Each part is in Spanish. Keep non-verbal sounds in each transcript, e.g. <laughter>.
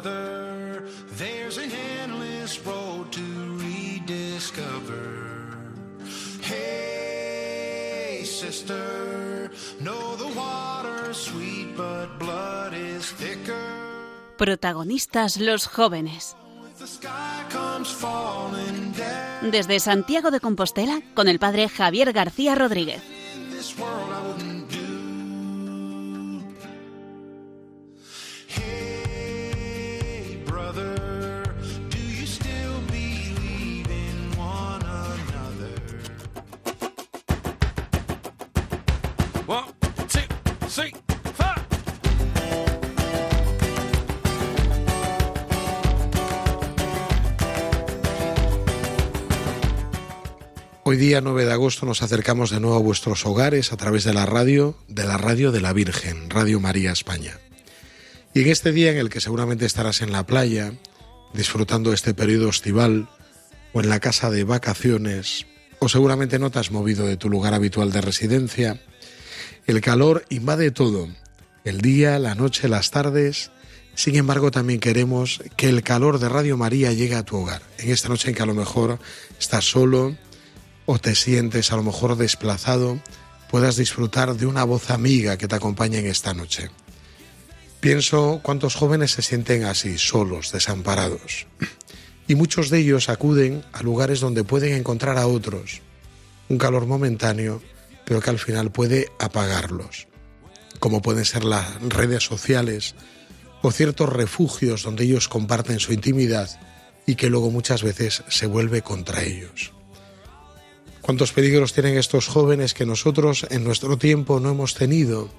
brother, there's an endless road to rediscover. Hey, sister, know the water's sweet, but blood is thicker. Protagonistas los jóvenes. Desde Santiago de Compostela, con el padre Javier García Rodríguez. Día 9 de agosto nos acercamos de nuevo a vuestros hogares a través de la radio, de la radio de la Virgen, Radio María España. Y en este día en el que seguramente estarás en la playa, disfrutando este periodo estival, o en la casa de vacaciones, o seguramente no te has movido de tu lugar habitual de residencia, el calor invade todo, el día, la noche, las tardes. Sin embargo, también queremos que el calor de Radio María llegue a tu hogar. En esta noche en que a lo mejor estás solo, o te sientes a lo mejor desplazado, puedas disfrutar de una voz amiga que te acompañe en esta noche. Pienso cuántos jóvenes se sienten así, solos, desamparados. Y muchos de ellos acuden a lugares donde pueden encontrar a otros. Un calor momentáneo, pero que al final puede apagarlos. Como pueden ser las redes sociales o ciertos refugios donde ellos comparten su intimidad y que luego muchas veces se vuelve contra ellos. ¿Cuántos peligros tienen estos jóvenes que nosotros en nuestro tiempo no hemos tenido?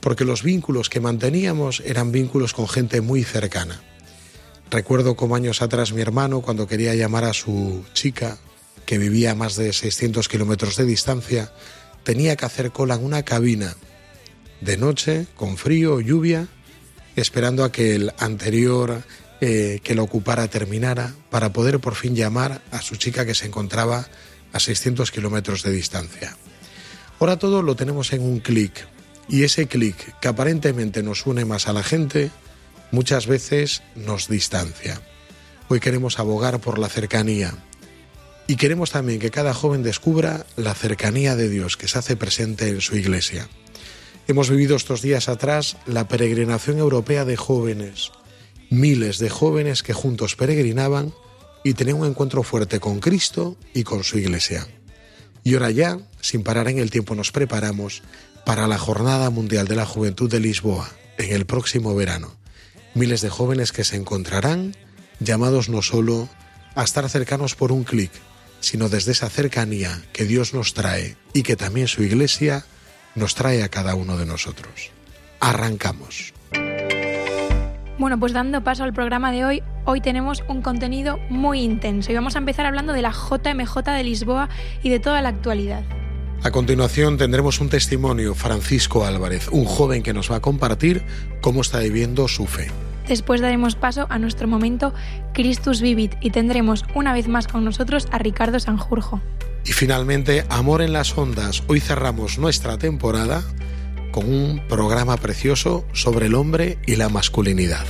Porque los vínculos que manteníamos eran vínculos con gente muy cercana. Recuerdo como años atrás mi hermano, cuando quería llamar a su chica, que vivía a más de 600 kilómetros de distancia, tenía que hacer cola en una cabina, de noche, con frío lluvia, esperando a que el anterior eh, que lo ocupara terminara, para poder por fin llamar a su chica que se encontraba a 600 kilómetros de distancia. Ahora todo lo tenemos en un clic y ese clic que aparentemente nos une más a la gente, muchas veces nos distancia. Hoy queremos abogar por la cercanía y queremos también que cada joven descubra la cercanía de Dios que se hace presente en su iglesia. Hemos vivido estos días atrás la peregrinación europea de jóvenes, miles de jóvenes que juntos peregrinaban y tenían un encuentro fuerte con Cristo y con su iglesia. Y ahora ya, sin parar en el tiempo, nos preparamos para la Jornada Mundial de la Juventud de Lisboa en el próximo verano. Miles de jóvenes que se encontrarán llamados no solo a estar cercanos por un clic, sino desde esa cercanía que Dios nos trae y que también su iglesia nos trae a cada uno de nosotros. Arrancamos. Bueno, pues dando paso al programa de hoy, hoy tenemos un contenido muy intenso y vamos a empezar hablando de la JMJ de Lisboa y de toda la actualidad. A continuación tendremos un testimonio, Francisco Álvarez, un joven que nos va a compartir cómo está viviendo su fe. Después daremos paso a nuestro momento Christus Vivit y tendremos una vez más con nosotros a Ricardo Sanjurjo. Y finalmente, Amor en las Ondas. Hoy cerramos nuestra temporada con un programa precioso sobre el hombre y la masculinidad.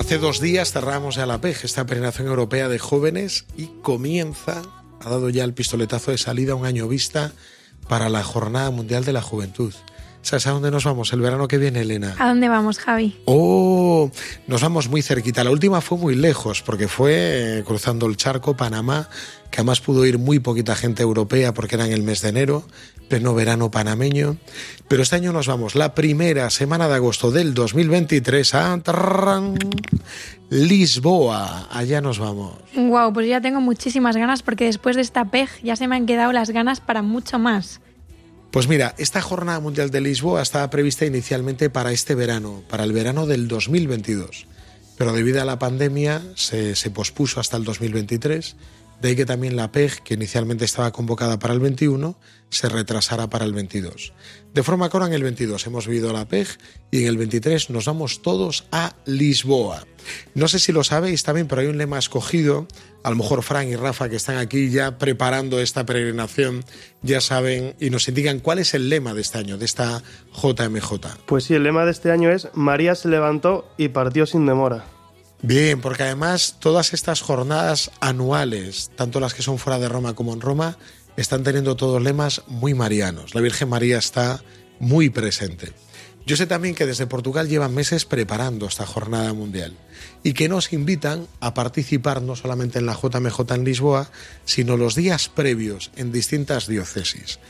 Hace dos días cerramos ya la PEG, esta peregrinación europea de jóvenes, y comienza, ha dado ya el pistoletazo de salida un año vista para la Jornada Mundial de la Juventud. ¿Sabes a dónde nos vamos el verano que viene, Elena? ¿A dónde vamos, Javi? Oh, nos vamos muy cerquita. La última fue muy lejos, porque fue eh, cruzando el charco, Panamá, que además pudo ir muy poquita gente europea porque era en el mes de enero, pleno verano panameño. Pero este año nos vamos, la primera semana de agosto del 2023 a Lisboa. Allá nos vamos. Wow, pues ya tengo muchísimas ganas porque después de esta PEG ya se me han quedado las ganas para mucho más. Pues mira, esta Jornada Mundial de Lisboa estaba prevista inicialmente para este verano, para el verano del 2022. Pero debido a la pandemia se, se pospuso hasta el 2023 De ahí que también la PEG, que inicialmente estaba convocada para el 21, se retrasara para el 22. De forma que ahora en el 22 hemos vivido la PEG y en el 23 nos vamos todos a Lisboa. No sé si lo sabéis también, pero hay un lema escogido. A lo mejor Fran y Rafa, que están aquí ya preparando esta peregrinación, ya saben y nos indican cuál es el lema de este año, de esta JMJ. Pues sí, el lema de este año es María se levantó y partió sin demora. Bien, porque además todas estas jornadas anuales, tanto las que son fuera de Roma como en Roma, están teniendo todos lemas muy marianos. La Virgen María está muy presente. Yo sé también que desde Portugal llevan meses preparando esta jornada mundial y que nos invitan a participar no solamente en la JMJ en Lisboa, sino los días previos en distintas diócesis.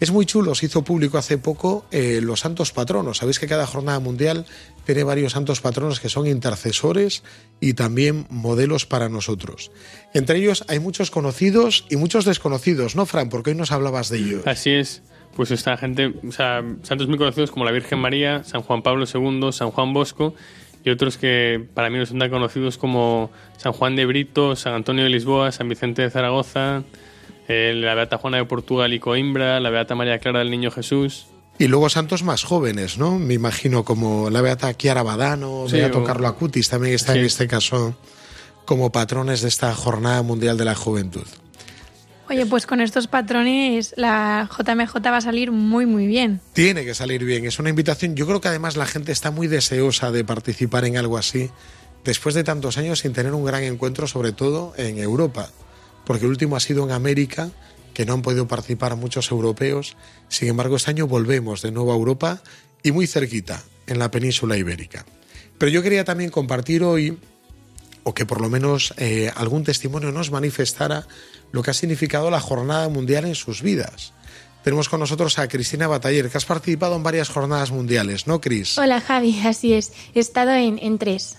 Es muy chulo, se hizo público hace poco eh, los santos patronos. Sabéis que cada jornada mundial tiene varios santos patronos que son intercesores y también modelos para nosotros. Entre ellos hay muchos conocidos y muchos desconocidos, ¿no, Fran? Porque hoy nos hablabas de ellos. Así es. Pues esta gente, o sea, santos muy conocidos como la Virgen María, San Juan Pablo II, San Juan Bosco y otros que para mí no son tan conocidos como San Juan de Brito, San Antonio de Lisboa, San Vicente de Zaragoza, eh, la Beata Juana de Portugal y Coimbra, la Beata María Clara del Niño Jesús. Y luego santos más jóvenes, ¿no? Me imagino como la Beata Chiara Badano, Sí, Beato o- Carlo Acutis también está Sí. en este caso como patrones de esta Jornada Mundial de la Juventud. Oye, pues con estos patrones la JMJ va a salir muy, muy bien. Tiene que salir bien, es una invitación. Yo creo que además la gente está muy deseosa de participar en algo así, después de tantos años sin tener un gran encuentro, sobre todo en Europa, porque el último ha sido en América, que no han podido participar muchos europeos. Sin embargo, este año volvemos de nuevo a Europa y muy cerquita, en la península ibérica. Pero yo quería también compartir hoy, o que por lo menos eh, algún testimonio nos manifestara lo que ha significado la Jornada Mundial en sus vidas. Tenemos con nosotros a Cristina Bataller, que has participado en varias jornadas mundiales, ¿no, Cris? Hola Javi, así es. He estado en, en tres.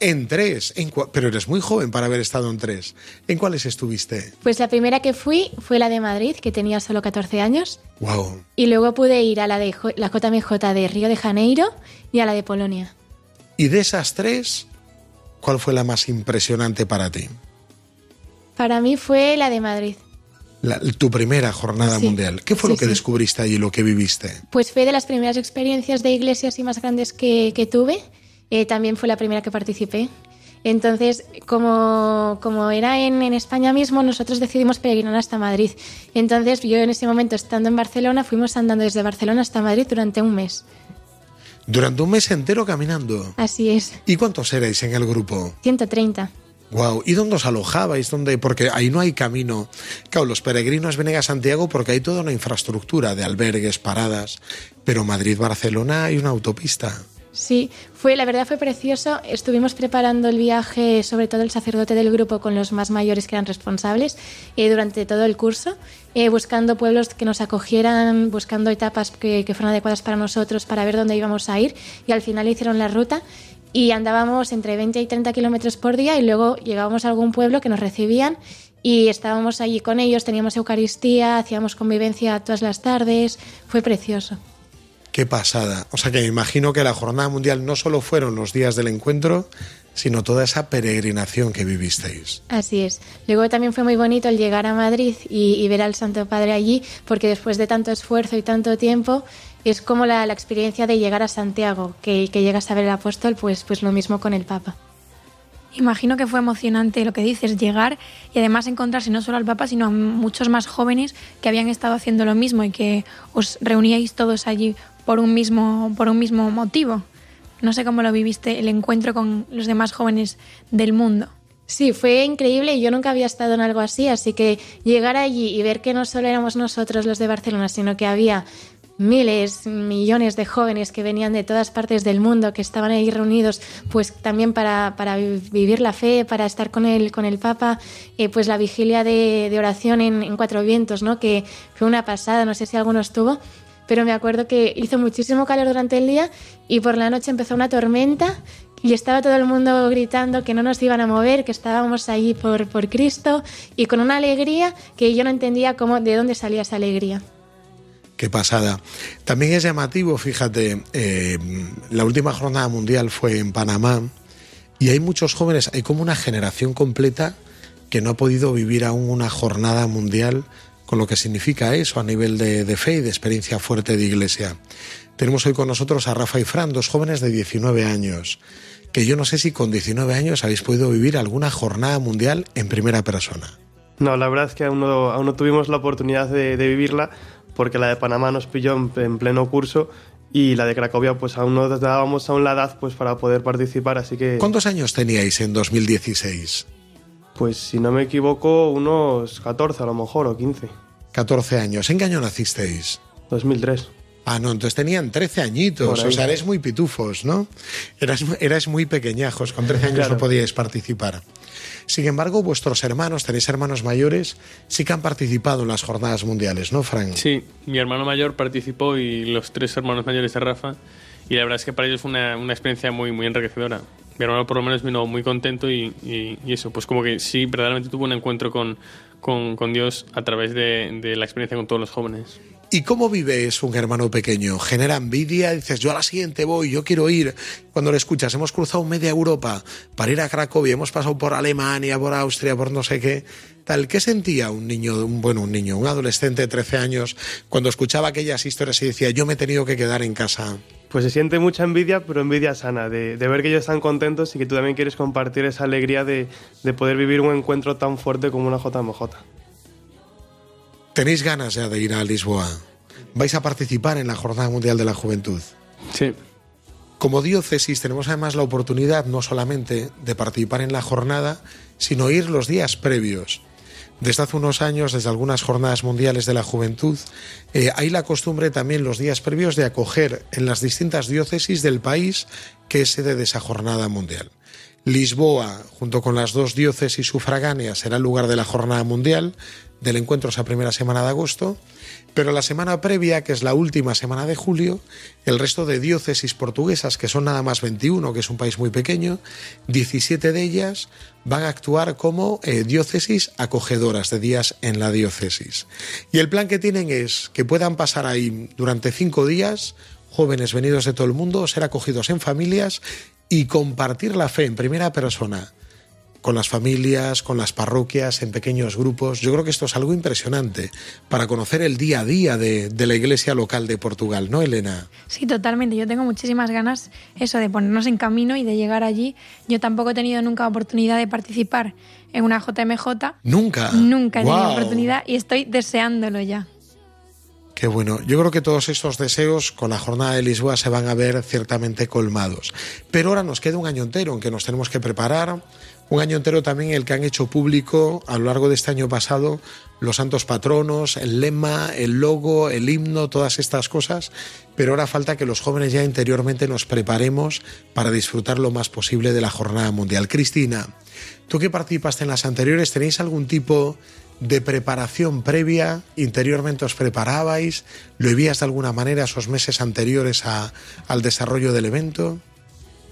En tres, en pero eres muy joven para haber estado en tres. ¿En cuáles estuviste? Pues la primera que fui fue la de Madrid, que tenía solo 14 años. Wow. Y luego pude ir a la de J- la JMJ de Río de Janeiro y a la de Polonia. Y de esas tres, ¿cuál fue la más impresionante para ti? Para mí fue la de Madrid. La- tu primera jornada Sí. mundial. ¿Qué fue Sí, lo que sí. descubriste allí, lo que viviste? Pues fue de las primeras experiencias de iglesias y más grandes que, que tuve. Eh, también fue la primera que participé. Entonces, como, como era en, en España mismo, nosotros decidimos peregrinar hasta Madrid. Entonces, yo en ese momento, estando en Barcelona, fuimos andando desde Barcelona hasta Madrid durante un mes. Durante un mes entero caminando. Así es, ¿Y cuántos erais en el grupo? 130. Wow. ¿Y dónde os alojabais? ¿Dónde? Porque ahí no hay camino. Claro, los peregrinos vienen a Santiago porque hay toda una infraestructura de albergues, paradas. Pero Madrid-Barcelona hay una autopista. Sí, fue, la verdad fue precioso. Estuvimos preparando el viaje, sobre todo el sacerdote del grupo, con los más mayores que eran responsables, eh, durante todo el curso, eh, buscando pueblos que nos acogieran, buscando etapas que, que fueran adecuadas para nosotros, para ver dónde íbamos a ir. Y al final hicieron la ruta y andábamos entre 20 y 30 kilómetros por día y luego llegábamos a algún pueblo que nos recibían y estábamos allí con ellos, teníamos Eucaristía, hacíamos convivencia todas las tardes. Fue precioso. Qué pasada. O sea que me imagino que la jornada mundial no solo fueron los días del encuentro, sino toda esa peregrinación que vivisteis. Así es. Luego también fue muy bonito el llegar a Madrid y, y ver al Santo Padre allí, porque después de tanto esfuerzo y tanto tiempo, es como la, la experiencia de llegar a Santiago, que, que llegas a ver el apóstol, pues, pues lo mismo con el Papa. Imagino que fue emocionante lo que dices, llegar y además encontrarse no solo al Papa, sino a muchos más jóvenes que habían estado haciendo lo mismo y que os reuníais todos allí por un mismo, por un mismo motivo. No sé cómo lo viviste el encuentro con los demás jóvenes del mundo. Sí, fue increíble y yo nunca había estado en algo así, así que llegar allí y ver que no solo éramos nosotros los de Barcelona, sino que había miles, millones de jóvenes que venían de todas partes del mundo, que estaban ahí reunidos, pues también para, para vi- vivir la fe, para estar con el, con el Papa, eh, pues la vigilia de, de oración en, en Cuatro Vientos, ¿no? que fue una pasada, no sé si alguno estuvo, pero me acuerdo que hizo muchísimo calor durante el día y por la noche empezó una tormenta y estaba todo el mundo gritando que no nos iban a mover, que estábamos allí por, por Cristo y con una alegría que yo no entendía cómo, de dónde salía esa alegría. Qué pasada. También es llamativo, fíjate, eh, la última jornada mundial fue en Panamá y hay muchos jóvenes, hay como una generación completa que no ha podido vivir aún una jornada mundial con lo que significa eso a nivel de, fe y de experiencia fuerte de iglesia. Tenemos hoy con nosotros a Rafa y Fran, dos jóvenes de 19 años, que yo no sé si con 19 años habéis podido vivir alguna jornada mundial en primera persona. No, la verdad es que aún no, aún no tuvimos la oportunidad de vivirla porque la de Panamá nos pilló en, en pleno curso y la de Cracovia pues aún no dábamos aún la edad pues para poder participar, así que... ¿Cuántos años teníais en 2016? Pues si no me equivoco, unos 14 a lo mejor o 15. 14 años. ¿En qué año nacisteis? 2003. Ah, no, entonces tenían 13 añitos, o sea, eres muy pitufos, ¿no? Eras, eras muy pequeñajos, con 13 años Claro. no podíais participar. Sin embargo, vuestros hermanos, tenéis hermanos mayores, sí que han participado en las jornadas mundiales, ¿no, Frank? Sí, mi hermano mayor participó y los tres hermanos mayores de Rafa. Y la verdad es que para ellos fue una, experiencia muy, muy enriquecedora. Mi hermano por lo menos vino muy contento y, y- y eso, pues como que sí, verdaderamente tuvo un encuentro con, con, Dios a través de la experiencia con todos los jóvenes. ¿Y cómo vives un hermano pequeño? ¿Genera envidia? Dices, yo a la siguiente voy, yo quiero ir. Cuando lo escuchas, hemos cruzado media Europa para ir a Cracovia, hemos pasado por Alemania, por Austria, por no sé qué. Tal, ¿qué sentía un niño, un, bueno, un niño, un adolescente de 13 años, cuando escuchaba aquellas historias y decía, yo me he tenido que quedar en casa? Pues se siente mucha envidia, pero envidia sana, de, ver que ellos están contentos y que tú también quieres compartir esa alegría de, de poder vivir un encuentro tan fuerte como una JMJ. ¿Tenéis ganas ya de ir a Lisboa? ¿Vais a participar en la Jornada Mundial de la Juventud? Sí, Como diócesis tenemos además la oportunidad no solamente de participar en la jornada, sino ir los días previos. Desde hace unos años, desde algunas jornadas mundiales de la juventud, eh, hay la costumbre también los días previos de acoger en las distintas diócesis del país que es sede de esa jornada mundial. Lisboa, junto con las dos diócesis sufragáneas, será el lugar de la jornada mundial, del encuentro esa primera semana de agosto, pero la semana previa, que es la última semana de julio, el resto de diócesis portuguesas, que son nada más 21, que es un país muy pequeño, 17 de ellas van a actuar como eh, diócesis acogedoras de días en la diócesis. Y el plan que tienen es que puedan pasar ahí durante cinco días jóvenes venidos de todo el mundo, ser acogidos en familias y compartir la fe en primera persona con las familias, con las parroquias, en pequeños grupos. Yo creo que esto es algo impresionante para conocer el día a día de, de la iglesia local de Portugal, ¿no, Elena? Sí, totalmente. Yo tengo muchísimas ganas eso de ponernos en camino y de llegar allí. Yo tampoco he tenido nunca oportunidad de participar en una JMJ. Nunca. Nunca he tenido oportunidad y estoy deseándolo ya. Qué bueno. Yo creo que todos estos deseos con la jornada de Lisboa se van a ver ciertamente colmados. Pero ahora nos queda un año entero en que nos tenemos que preparar. Un año entero también el que han hecho público a lo largo de este año pasado los santos patronos, el lema, el logo, el himno, todas estas cosas. Pero ahora falta que los jóvenes ya interiormente nos preparemos para disfrutar lo más posible de la jornada mundial. Cristina, tú que participaste en las anteriores, ¿tenéis algún tipo de preparación previa, interiormente os preparabais, lo vivías de alguna manera esos meses anteriores a- al desarrollo del evento.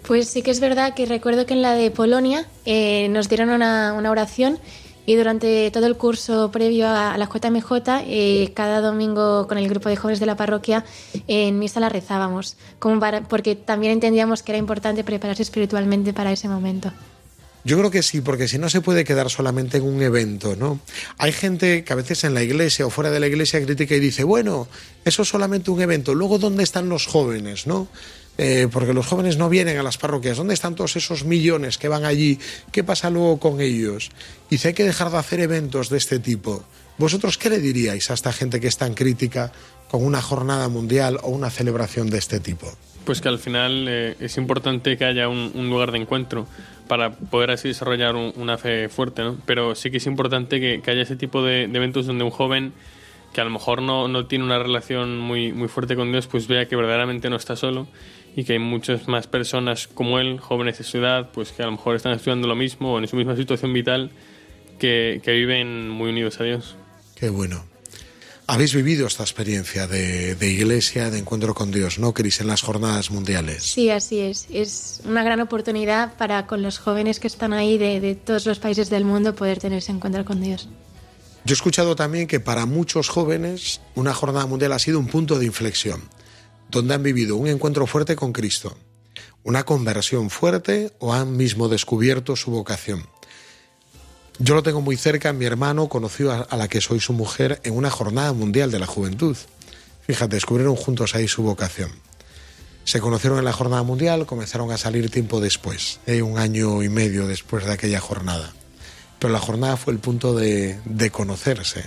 Pues sí que es verdad que recuerdo que en la de Polonia eh, nos dieron una, una oración y durante todo el curso previo a, a la JMJ, eh, cada domingo con el grupo de jóvenes de la parroquia en misa la rezábamos, porque también entendíamos que era importante prepararse espiritualmente para ese momento. Yo creo que sí, porque si no se puede quedar solamente en un evento, ¿no? Hay gente que a veces en la iglesia o fuera de la iglesia critica y dice, bueno, eso es solamente un evento, luego ¿dónde están los jóvenes, no? Eh, porque los jóvenes no vienen a las parroquias, ¿dónde están todos esos millones que van allí? ¿Qué pasa luego con ellos? Dice, hay que dejar de hacer eventos de este tipo. ¿Vosotros qué le diríais a esta gente que es tan crítica con una jornada mundial o una celebración de este tipo? Pues que al final eh, es importante que haya un, un lugar de encuentro para poder así desarrollar un- una fe fuerte, ¿no? Pero sí que es importante que, que haya ese tipo de, de eventos donde un joven que a lo mejor no, no tiene una relación muy, muy fuerte con Dios, pues vea que verdaderamente no está solo y que hay muchas más personas como él, jóvenes de su edad, pues que a lo mejor están estudiando lo mismo o en su misma situación vital, que, que viven muy unidos a Dios. Qué bueno. Habéis vivido esta experiencia de, de iglesia, de encuentro con Dios, ¿no, Cris? En las jornadas mundiales. Sí, así es. Es una gran oportunidad para con los jóvenes que están ahí de, de todos los países del mundo poder tener ese encuentro con Dios. Yo he escuchado también que para muchos jóvenes una jornada mundial ha sido un punto de inflexión, donde han vivido un encuentro fuerte con Cristo, una conversión fuerte o han mismo descubierto su vocación. Yo lo tengo muy cerca, mi hermano conoció a, la que soy su mujer en una jornada mundial de la juventud. Fíjate, descubrieron juntos ahí su vocación. Se conocieron en la jornada mundial, comenzaron a salir tiempo después, eh, un año y medio después de aquella jornada. Pero la jornada fue el punto de, de conocerse.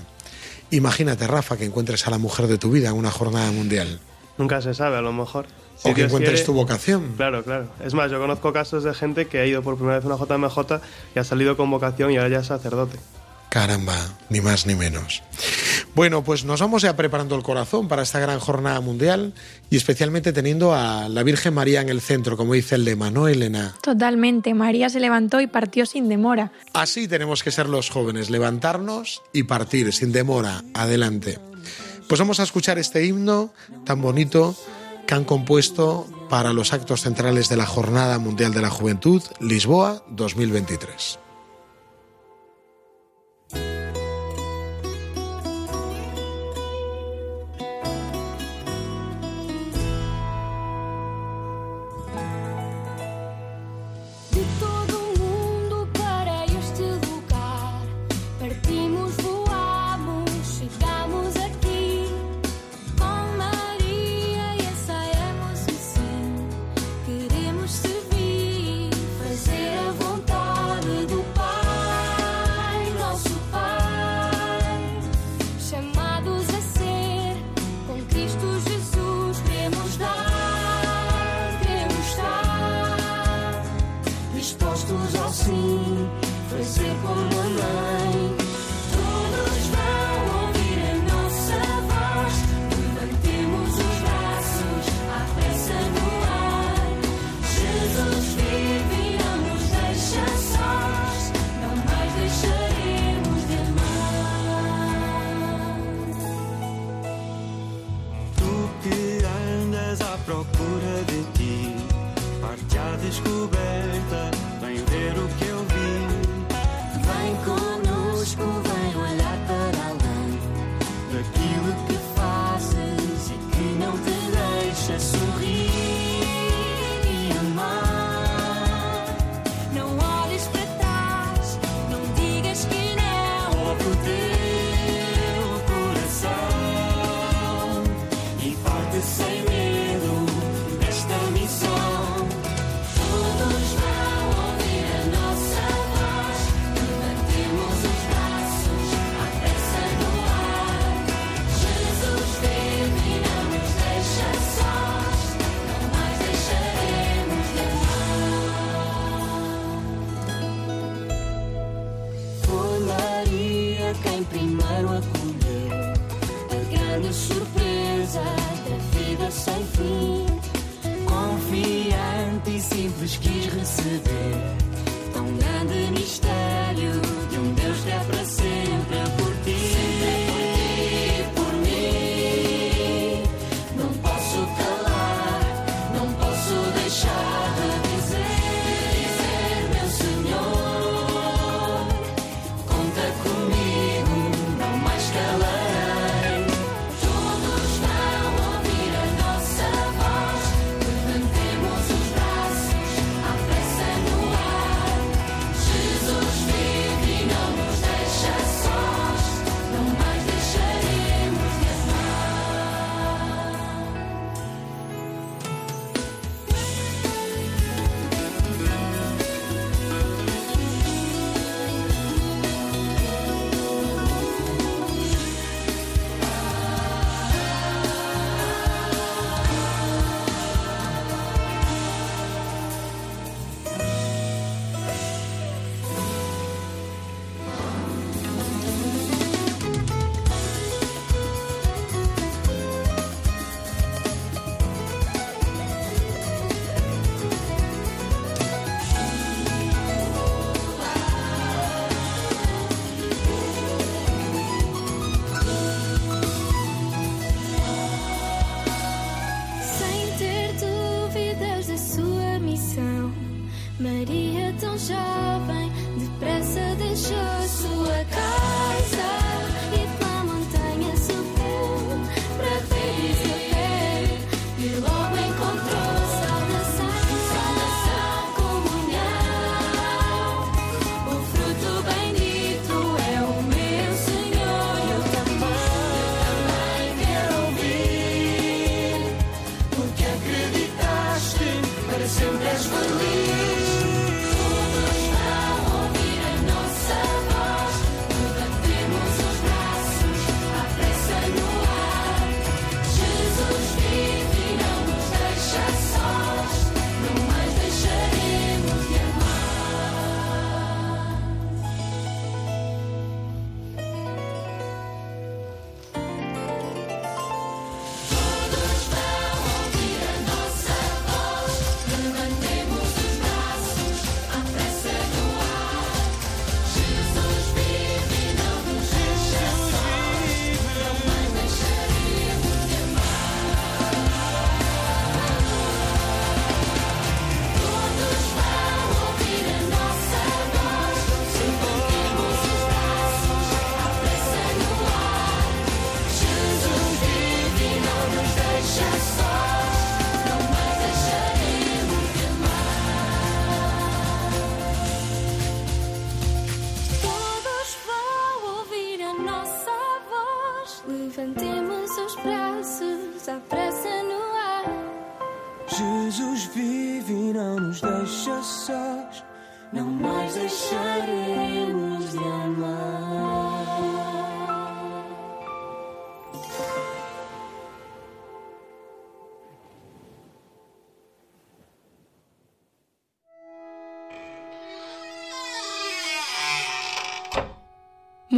Imagínate, Rafa, que encuentres a la mujer de tu vida en una jornada mundial. Nunca se sabe, a lo mejor. O que encuentres quiere- tu vocación. Claro, claro. Es más, yo conozco casos de gente que ha ido por primera vez a una JMJ y ha salido con vocación y ahora ya es sacerdote. Caramba, ni más ni menos. Bueno, pues nos vamos ya preparando el corazón para esta gran jornada mundial y especialmente teniendo a la Virgen María en el centro, como dice el lema, ¿no, Elena? Totalmente. María se levantó y partió sin demora. Así tenemos que ser los jóvenes, levantarnos y partir sin demora, adelante. Pues vamos a escuchar este himno tan bonito que han compuesto para los actos centrales de la Jornada Mundial de la Juventud, Lisboa 2023.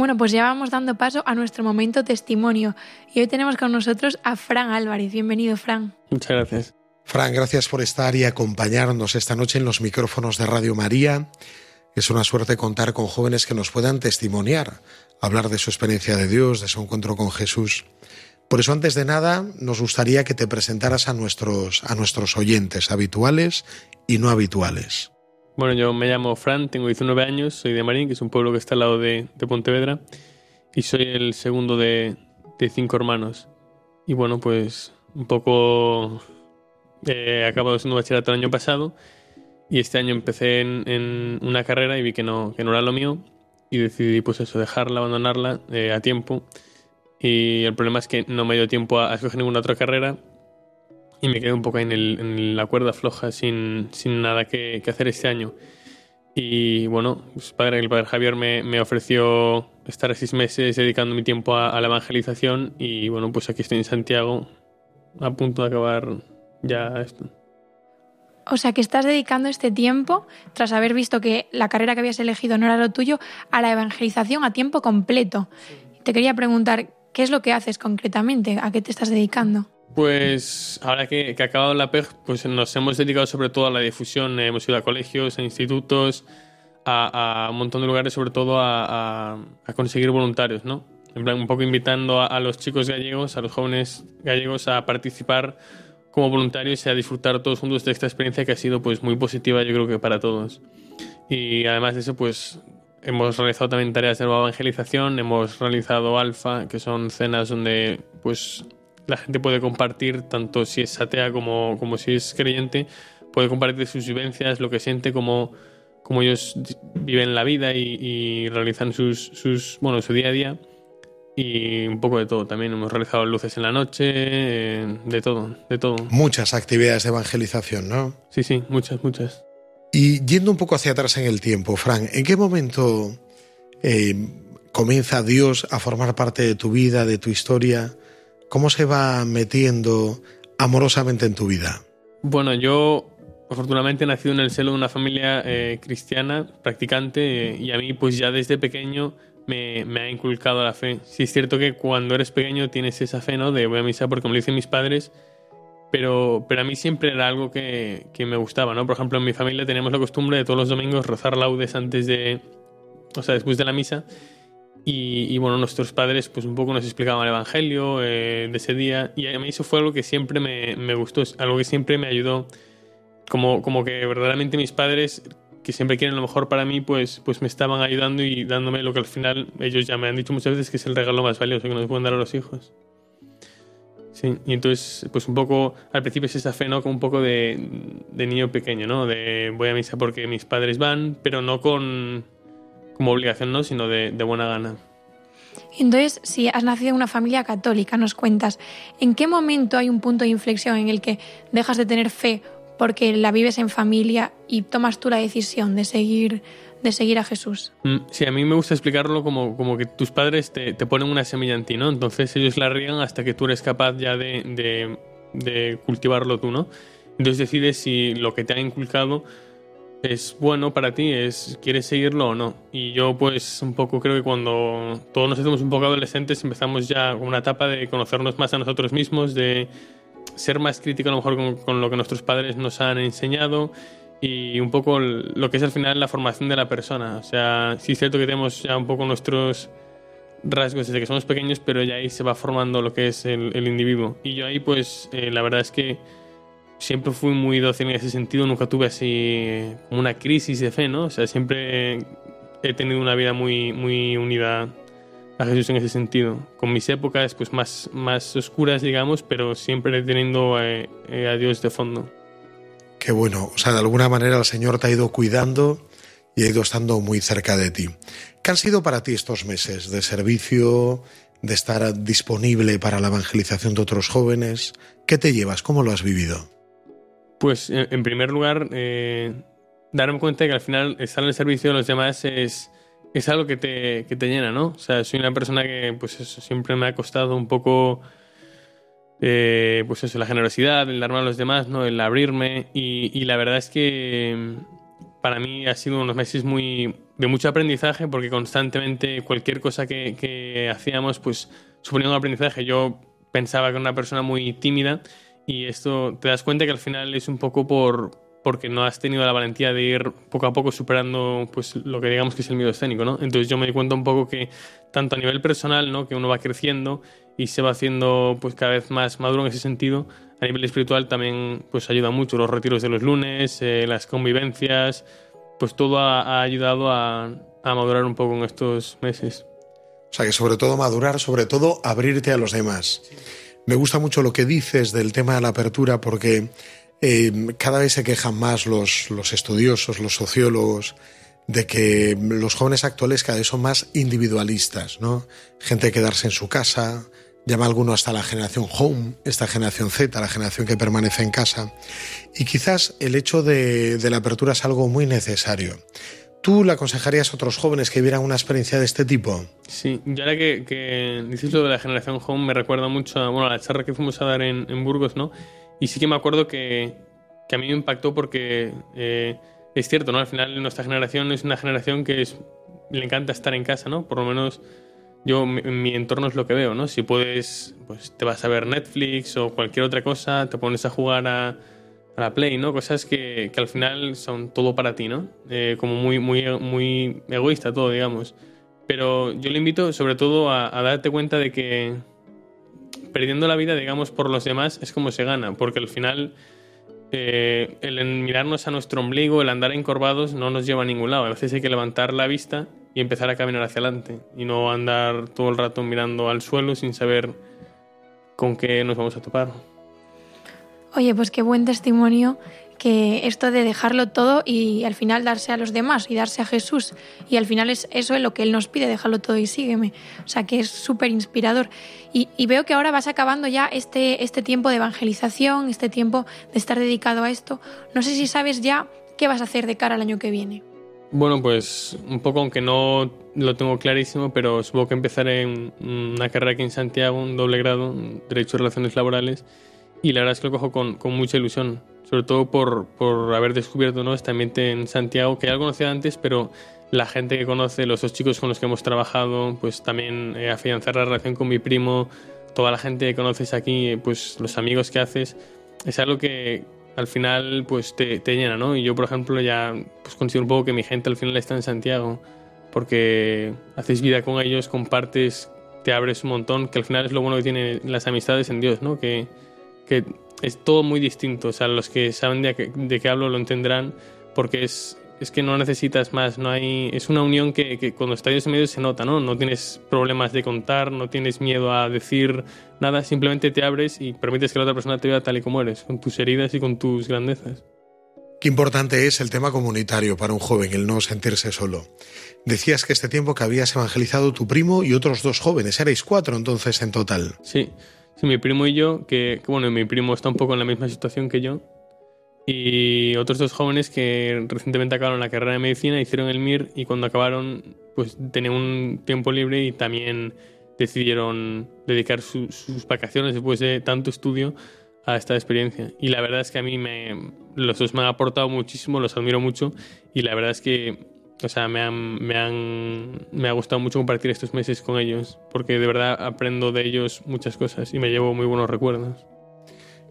Bueno, pues ya vamos dando paso a nuestro momento testimonio. Y hoy tenemos con nosotros a Fran Álvarez. Bienvenido, Fran. Muchas gracias. Fran, gracias por estar y acompañarnos esta noche en los micrófonos de Radio María. Es una suerte contar con jóvenes que nos puedan testimoniar, hablar de su experiencia de Dios, de su encuentro con Jesús. Por eso, antes de nada, nos gustaría que te presentaras a nuestros, a nuestros oyentes habituales y no habituales. Bueno, yo me llamo Fran, tengo 19 años, soy de Marín, que es un pueblo que está al lado de, Pontevedra, y soy el segundo de, cinco hermanos. Y bueno, pues un poco eh, he acabado siendo bachillerato el año pasado y este año empecé en, una carrera y vi que no, que no era lo mío y decidí pues eso, dejarla, abandonarla eh, a tiempo. Y el problema es que no me dio tiempo a escoger ninguna otra carrera y me quedé un poco en, el- en la cuerda floja sin, sin nada que, que hacer este año. Y bueno, pues padre, el padre Javier me, me ofreció estar seis meses dedicando mi tiempo a, a la evangelización y bueno, pues aquí estoy en Santiago a punto de acabar ya esto. O sea, que estás dedicando este tiempo, tras haber visto que la carrera que habías elegido no era lo tuyo, a la evangelización a tiempo completo. Te quería preguntar, ¿qué es lo que haces concretamente? ¿A qué te estás dedicando? Pues ahora que, que ha acabado la PEG, pues nos hemos dedicado sobre todo a la difusión. Eh, Hemos ido a colegios, a institutos, a, un montón de lugares, sobre todo a, a- conseguir voluntarios, ¿no? En plan, un poco invitando a, los chicos gallegos, a los jóvenes gallegos a participar como voluntarios y a disfrutar todos juntos de esta experiencia que ha sido pues muy positiva, yo creo que para todos. Y además de eso, pues hemos realizado también tareas de evangelización, hemos realizado alfa, que son cenas donde pues la gente puede compartir, tanto si es atea como, como si es creyente, puede compartir sus vivencias, lo que siente, como, como ellos viven la vida y, y realizan sus, sus, bueno, su día a día. Y un poco de todo. También hemos realizado luces en la noche, eh, de todo, de todo. Muchas actividades de evangelización, ¿no? Sí, sí, muchas, muchas. Y yendo un poco hacia atrás en el tiempo, Fran, ¿en qué momento eh, comienza Dios a formar parte de tu vida, de tu historia? ¿Cómo se va metiendo amorosamente en tu vida? Bueno, yo afortunadamente he nacido en el seno de una familia eh, cristiana, practicante, y a mí pues ya desde pequeño me, me ha inculcado la fe. Sí es cierto que cuando eres pequeño tienes esa fe, ¿no? De voy a misa porque me lo dicen mis padres, pero, pero a mí siempre era algo que, que me gustaba, ¿no? Por ejemplo, en mi familia tenemos la costumbre de todos los domingos rezar laudes antes de, o sea, después de la misa. Y, y, bueno, nuestros padres pues un poco nos explicaban el Evangelio eh, de ese día y a mí eso fue algo que siempre me, me gustó, algo que siempre me ayudó, como, como que verdaderamente mis padres, que siempre quieren lo mejor para mí, pues, pues me estaban ayudando y dándome lo que al final ellos ya me han dicho muchas veces que es el regalo más valioso que nos pueden dar a los hijos. Sí, y entonces, pues un poco, al principio es esa fe, ¿no? Como un poco de, de niño pequeño, ¿no? De voy a misa porque mis padres van, pero no con como obligación, ¿no? Sino de, de buena gana. Entonces, si has nacido en una familia católica, nos cuentas, ¿en qué momento hay un punto de inflexión en el que dejas de tener fe porque la vives en familia y tomas tú la decisión de seguir, de seguir a Jesús. Mm, Sí, a mí me gusta explicarlo como, como que tus padres te, te ponen una semilla en ti, ¿no? Entonces ellos la riegan hasta que tú eres capaz ya de, de- de cultivarlo tú, ¿no? Entonces decides si lo que te ha inculcado es bueno para ti, es quieres seguirlo o no. Y yo pues un poco creo que cuando todos nos hacemos un poco adolescentes empezamos ya con una etapa de conocernos más a nosotros mismos, de ser más crítico a lo mejor con, lo que nuestros padres nos han enseñado y un poco lo que es al final la formación de la persona. O sea, sí es cierto que tenemos ya un poco nuestros rasgos desde que somos pequeños, pero ya ahí se va formando lo que es el, el individuo. Y yo ahí pues eh, la verdad es que siempre fui muy dócil en ese sentido, nunca tuve así como una crisis de fe, ¿no? O sea, siempre he tenido una vida muy, muy unida a Jesús en ese sentido, con mis épocas pues más, más oscuras, digamos, pero siempre teniendo eh, eh, a Dios de fondo. Qué bueno, o sea, de alguna manera el Señor te ha ido cuidando y ha ido estando muy cerca de ti. ¿Qué han sido para ti estos meses de servicio, de estar disponible para la evangelización de otros jóvenes? ¿Qué te llevas? ¿Cómo lo has vivido? Pues en primer lugar, eh, darme cuenta de que al final estar en el servicio de los demás es, es algo que te, que te llena, ¿no? O sea, soy una persona que pues eso, siempre me ha costado un poco eh, pues eso, la generosidad, el darme a los demás, ¿no? El abrirme y, y la verdad es que mm, para mí ha sido unos meses muy de mucho aprendizaje porque constantemente cualquier cosa que, que hacíamos pues suponía un aprendizaje. Yo pensaba que era una persona muy tímida y esto te das cuenta que al final es un poco por porque no has tenido la valentía de ir poco a poco superando pues lo que digamos que es el miedo escénico, ¿no? Entonces yo me di cuenta un poco que tanto a nivel personal, ¿no? Que uno va creciendo y se va haciendo pues cada vez más maduro en ese sentido. A nivel espiritual también pues ayuda mucho los retiros de los lunes, eh, las convivencias, pues todo ha, ha ayudado a, a madurar un poco en estos meses. O sea, que sobre todo madurar, sobre todo abrirte a los demás. Me gusta mucho lo que dices del tema de la apertura porque eh, cada vez se quejan más los, los estudiosos, los sociólogos, de que los jóvenes actuales cada vez son más individualistas, ¿no? Gente de quedarse en su casa, llama a alguno hasta la generación home, esta generación Z, la generación que permanece en casa. Y quizás el hecho de, de la apertura es algo muy necesario. ¿Tú le aconsejarías a otros jóvenes que vieran una experiencia de este tipo? Sí, yo ahora que, que dices lo de la generación home me recuerda mucho a, bueno, a la charla que fuimos a dar en, en Burgos, ¿no? Y sí que me acuerdo que, que a mí me impactó porque eh, es cierto, ¿no? Al final nuestra generación es una generación que es, le encanta estar en casa, ¿no? Por lo menos yo mi- mi entorno es lo que veo, ¿no? Si puedes, pues te vas a ver Netflix o cualquier otra cosa, te pones a jugar a, a la Play, ¿no? Cosas que, que al final son todo para ti, ¿no? Eh, como muy, muy, muy egoísta todo, digamos. Pero yo le invito sobre todo a, a darte cuenta de que perdiendo la vida, digamos, por los demás es como se gana, porque al final eh, el mirarnos a nuestro ombligo, el andar encorvados, no nos lleva a ningún lado. A veces hay que levantar la vista y empezar a caminar hacia adelante y no andar todo el rato mirando al suelo sin saber con qué nos vamos a topar. Oye, pues qué buen testimonio que esto de dejarlo todo y al final darse a los demás y darse a Jesús. Y al final es eso es lo que Él nos pide, dejarlo todo y sígueme. O sea que es súper inspirador. Y, veo que ahora vas acabando ya este, este tiempo de evangelización, este tiempo de estar dedicado a esto. No sé si sabes ya qué vas a hacer de cara al año que viene. Bueno, pues un poco, aunque no lo tengo clarísimo, pero supongo que empezaré una carrera aquí en Santiago, un doble grado, Derecho y Relaciones Laborales, y la verdad es que lo cojo con, con mucha ilusión, sobre todo por, por haber descubierto ¿no? este ambiente en Santiago, que ya lo conocía antes, pero la gente que conoce, los dos chicos con los que hemos trabajado, pues también eh, afianzar la relación con mi primo, toda la gente que conoces aquí, pues los amigos que haces, es algo que al final pues te, te llena, ¿no? Y yo, por ejemplo, ya pues considero un poco que mi gente al final está en Santiago, porque haces vida con ellos, compartes, te abres un montón, que al final es lo bueno que tienen las amistades en Dios, ¿no? Que, que es todo muy distinto, o sea, los que saben de, qué- de qué hablo lo entenderán, porque es, es que no necesitas más, no hay, es una unión que, que cuando estás en medio se nota, ¿no? No tienes problemas de contar, no tienes miedo a decir nada, simplemente te abres y permites que la otra persona te vea tal y como eres, con tus heridas y con tus grandezas. Qué importante es el tema comunitario para un joven, el no sentirse solo. Decías que este tiempo que habías evangelizado tu primo y otros dos jóvenes, erais cuatro entonces en total. Sí, sí, mi primo y yo, que, bueno, mi primo está un poco en la misma situación que yo, y otros dos jóvenes que recientemente acabaron la carrera de medicina, hicieron el MIR y cuando acabaron pues tenían un tiempo libre y también decidieron dedicar su- sus vacaciones después de tanto estudio a esta experiencia. Y la verdad es que a mí me, los dos me han aportado muchísimo, los admiro mucho y la verdad es que o sea, me, han, me, han, me ha gustado mucho compartir estos meses con ellos porque de verdad aprendo de ellos muchas cosas y me llevo muy buenos recuerdos.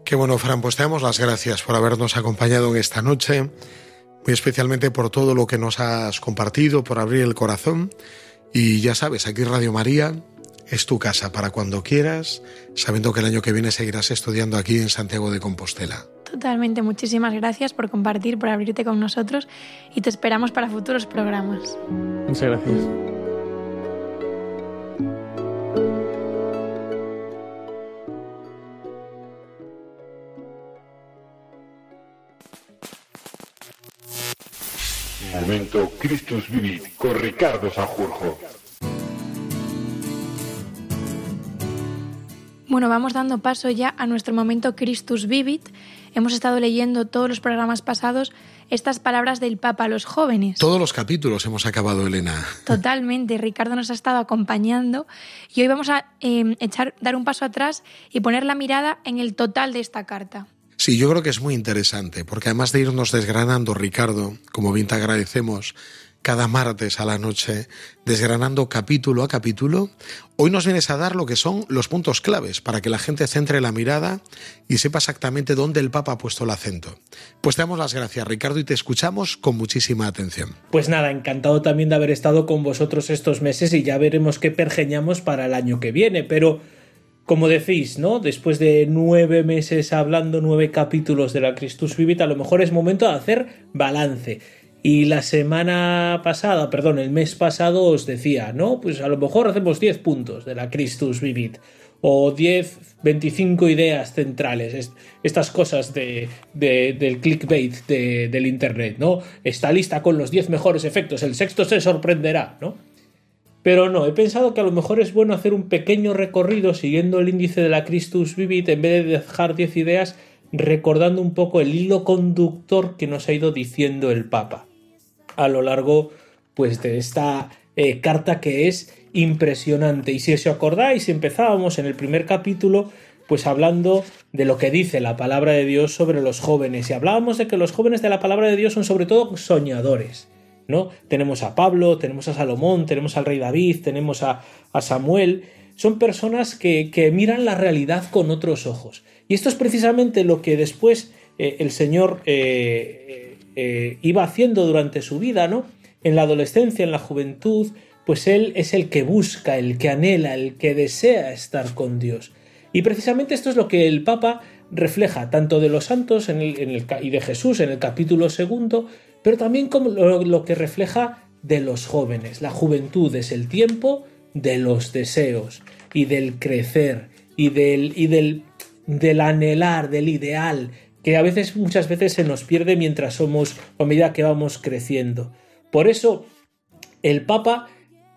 Qué bueno, Fran, pues te damos las gracias por habernos acompañado en esta noche, muy especialmente por todo lo que nos has compartido, por abrir el corazón. Y ya sabes, aquí Radio María es tu casa para cuando quieras, sabiendo que el año que viene seguirás estudiando aquí en Santiago de Compostela. Totalmente, muchísimas gracias por compartir, por abrirte con nosotros y te esperamos para futuros programas. Muchas gracias. Momento Christus Vivit con Ricardo Sanjurjo. Bueno, vamos dando paso ya a nuestro momento Christus Vivit. Hemos estado leyendo todos los programas pasados estas palabras del Papa a los jóvenes. Todos los capítulos hemos acabado, Elena. <laughs> Totalmente, Ricardo nos ha estado acompañando y hoy vamos a eh, echar, dar un paso atrás y poner la mirada en el total de esta carta. Sí, yo creo que es muy interesante, porque además de irnos desgranando, Ricardo, como bien te agradecemos, cada martes a la noche, desgranando capítulo a capítulo, hoy nos vienes a dar lo que son los puntos claves para que la gente centre la mirada y sepa exactamente dónde el Papa ha puesto el acento. Pues te damos las gracias, Ricardo, y te escuchamos con muchísima atención. Pues nada, encantado también de haber estado con vosotros estos meses y ya veremos qué pergeñamos para el año que viene, pero como decís, ¿no? Después de nueve meses hablando, nueve capítulos de la Christus Vivit, a lo mejor es momento de hacer balance. Y la semana pasada, perdón, el mes pasado os decía, ¿no? Pues a lo mejor hacemos 10 puntos de la Christus Vivit. O 10, 25 ideas centrales. Es- Estas cosas de, de- del clickbait de- del internet, ¿no? Está lista con los 10 mejores efectos. El sexto se sorprenderá, ¿no? Pero no, he pensado que a lo mejor es bueno hacer un pequeño recorrido siguiendo el índice de la Christus Vivit en vez de dejar 10 ideas, recordando un poco el hilo conductor que nos ha ido diciendo el Papa a lo largo pues de esta eh, carta que es impresionante. Y si os acordáis, empezábamos en el primer capítulo pues hablando de lo que dice la palabra de Dios sobre los jóvenes y hablábamos de que los jóvenes de la palabra de Dios son sobre todo soñadores. ¿no? Tenemos a Pablo, tenemos a Salomón, tenemos al rey David, tenemos a, Samuel. Son personas que, que miran la realidad con otros ojos. Y esto es precisamente lo que después eh, el Señor eh, eh, iba haciendo durante su vida, ¿no? En la adolescencia, en la juventud, pues Él es el que busca, el que anhela, el que desea estar con Dios. Y precisamente esto es lo que el Papa refleja, tanto de los santos en el- y de Jesús en el capítulo segundo, pero también como lo, lo que refleja de los jóvenes. La juventud es el tiempo de los deseos y del crecer y del, y del, del anhelar, del ideal, que a veces, muchas veces se nos pierde mientras somos, o a medida que vamos creciendo. Por eso, el Papa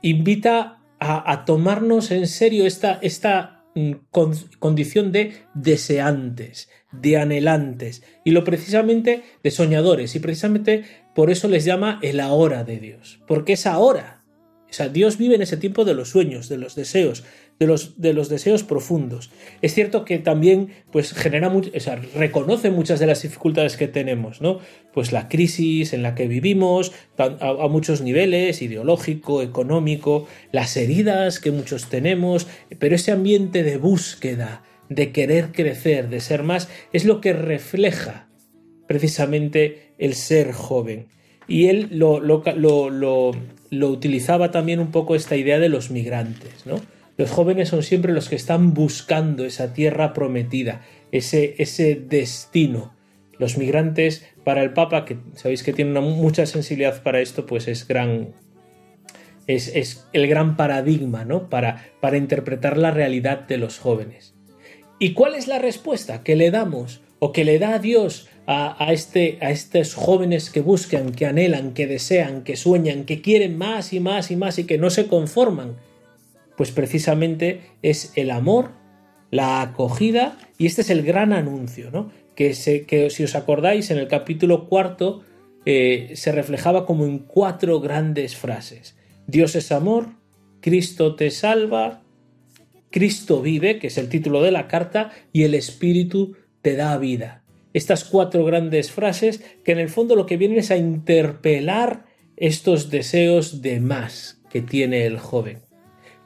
invita a, a tomarnos en serio esta, esta mm, con- condición de deseantes, de anhelantes, y lo precisamente de soñadores, y precisamente por eso les llama el ahora de Dios, porque es ahora. O sea, Dios vive en ese tiempo de los sueños, de los deseos, de los, de los deseos profundos. Es cierto que también pues, genera much- o sea, reconoce muchas de las dificultades que tenemos, ¿no? Pues la crisis en la que vivimos a, a muchos niveles, ideológico, económico, las heridas que muchos tenemos, pero ese ambiente de búsqueda, de querer crecer, de ser más, es lo que refleja precisamente el ser joven. Y él lo, lo, lo, lo utilizaba también un poco esta idea de los migrantes, ¿no? Los jóvenes son siempre los que están buscando esa tierra prometida, ese, ese destino. Los migrantes, para el Papa, que sabéis que tiene mucha sensibilidad para esto, pues es gran. Es, es el gran paradigma, ¿no? Para, para interpretar la realidad de los jóvenes. ¿Y cuál es la respuesta que le damos o que le da Dios a, a este, a estos jóvenes que buscan, que anhelan, que desean, que sueñan, que quieren más y más y más y que no se conforman? Pues precisamente es el amor, la acogida y este es el gran anuncio, ¿no? que, que si os acordáis, en el capítulo cuarto eh, se reflejaba como en cuatro grandes frases. Dios es amor, Cristo te salva, Cristo vive, que es el título de la carta, y el Espíritu te da vida. Estas cuatro grandes frases que en el fondo lo que vienen es a interpelar estos deseos de más que tiene el joven.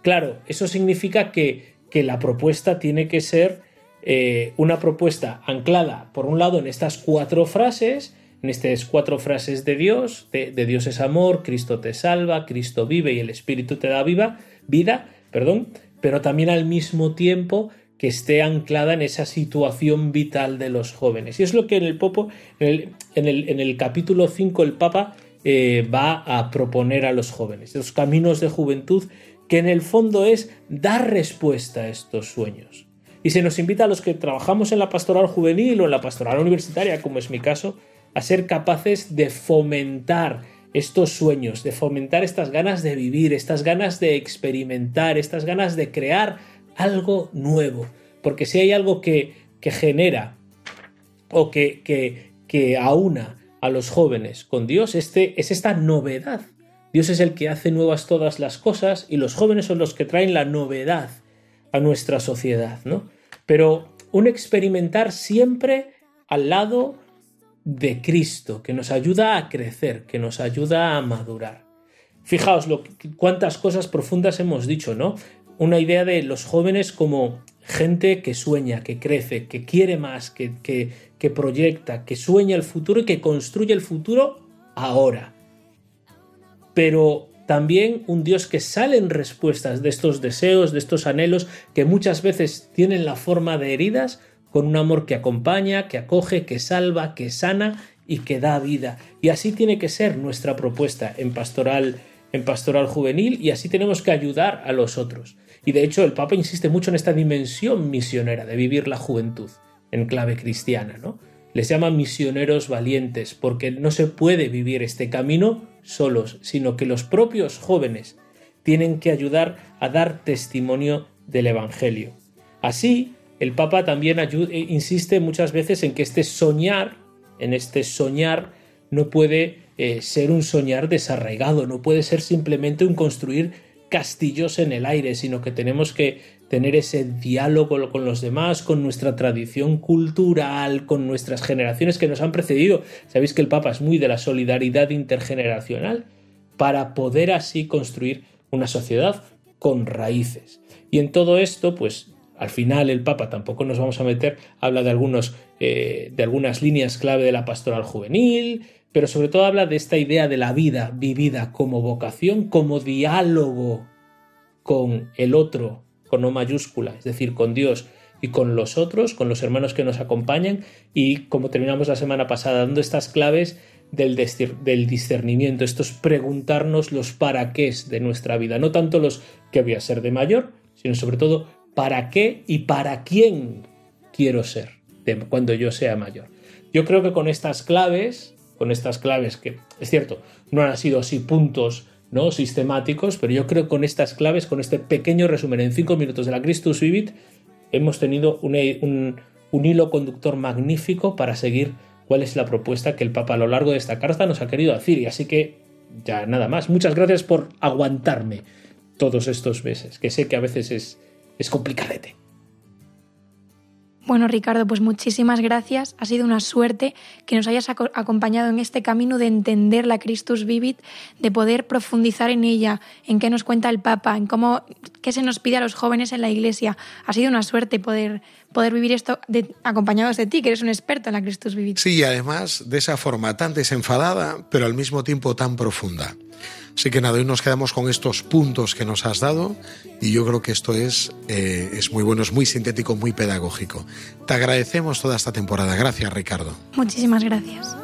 Claro, eso significa que, que la propuesta tiene que ser eh, una propuesta anclada, por un lado, en estas cuatro frases, en estas cuatro frases de Dios, de, Dios es amor, Cristo te salva, Cristo vive y el Espíritu te da viva, vida, perdón, pero también al mismo tiempo que esté anclada en esa situación vital de los jóvenes. Y es lo que en el, Popo, en el, en el, en el capítulo 5 el Papa eh, va a proponer a los jóvenes, los caminos de juventud, que en el fondo es dar respuesta a estos sueños. Y se nos invita a los que trabajamos en la pastoral juvenil o en la pastoral universitaria, como es mi caso, a ser capaces de fomentar estos sueños, de fomentar estas ganas de vivir, estas ganas de experimentar, estas ganas de crear algo nuevo. Porque si hay algo que, que genera o que, que, que aúna a los jóvenes con Dios, este, es esta novedad. Dios es el que hace nuevas todas las cosas y los jóvenes son los que traen la novedad a nuestra sociedad, ¿no? Pero un experimentar siempre al lado de Cristo, que nos ayuda a crecer, que nos ayuda a madurar. Fijaos lo, cuántas cosas profundas hemos dicho, ¿no? Una idea de los jóvenes como gente que sueña, que crece, que quiere más, que, que, que proyecta, que sueña el futuro y que construye el futuro ahora. Pero también un Dios que sale en respuestas de estos deseos, de estos anhelos, que muchas veces tienen la forma de heridas, con un amor que acompaña, que acoge, que salva, que sana y que da vida. Y así tiene que ser nuestra propuesta en pastoral, en pastoral juvenil, y así tenemos que ayudar a los otros. Y de hecho, el Papa insiste mucho en esta dimensión misionera de vivir la juventud en clave cristiana, ¿no? Les llama misioneros valientes, porque no se puede vivir este camino solos, sino que los propios jóvenes tienen que ayudar a dar testimonio del Evangelio. Así, el Papa también ayuda, insiste muchas veces en que este soñar, en este soñar, no puede eh, ser un soñar desarraigado, no puede ser simplemente un construir castillos en el aire, sino que tenemos que tener ese diálogo con los demás, con nuestra tradición cultural, con nuestras generaciones que nos han precedido. Sabéis que el Papa es muy de la solidaridad intergeneracional para poder así construir una sociedad con raíces. Y en todo esto, pues al final el Papa tampoco nos vamos a meter, habla de, algunos, eh, de algunas líneas clave de la pastoral juvenil, pero sobre todo habla de esta idea de la vida vivida como vocación, como diálogo con el otro, con no mayúscula, es decir, con Dios y con los otros, con los hermanos que nos acompañan, y como terminamos la semana pasada, dando estas claves del, discernimiento, esto es preguntarnos los para qué de nuestra vida, no tanto los que voy a ser de mayor, sino sobre todo para qué y para quién quiero ser cuando yo sea mayor. Yo creo que con estas claves, con estas claves que es cierto, no han sido así puntos no sistemáticos, pero yo creo que con estas claves, con este pequeño resumen en cinco minutos de la Christus Vivit, hemos tenido un, un, un hilo conductor magnífico para seguir cuál es la propuesta que el Papa a lo largo de esta carta nos ha querido decir. Y así que ya nada más. Muchas gracias por aguantarme todos estos meses, que sé que a veces es, es complicadete. Bueno, Ricardo, pues muchísimas gracias. Ha sido una suerte que nos hayas aco acompañado en este camino de entender la Christus Vivit, de poder profundizar en ella, en qué nos cuenta el Papa, en cómo qué se nos pide a los jóvenes en la Iglesia. Ha sido una suerte poder poder vivir esto de, acompañados de ti, que eres un experto en la Christus Vivit. Sí, además de esa forma tan desenfadada, pero al mismo tiempo tan profunda. Así que nada, hoy nos quedamos con estos puntos que nos has dado y yo creo que esto es, eh, es muy bueno, es muy sintético, muy pedagógico. Te agradecemos toda esta temporada. Gracias, Ricardo. Muchísimas gracias.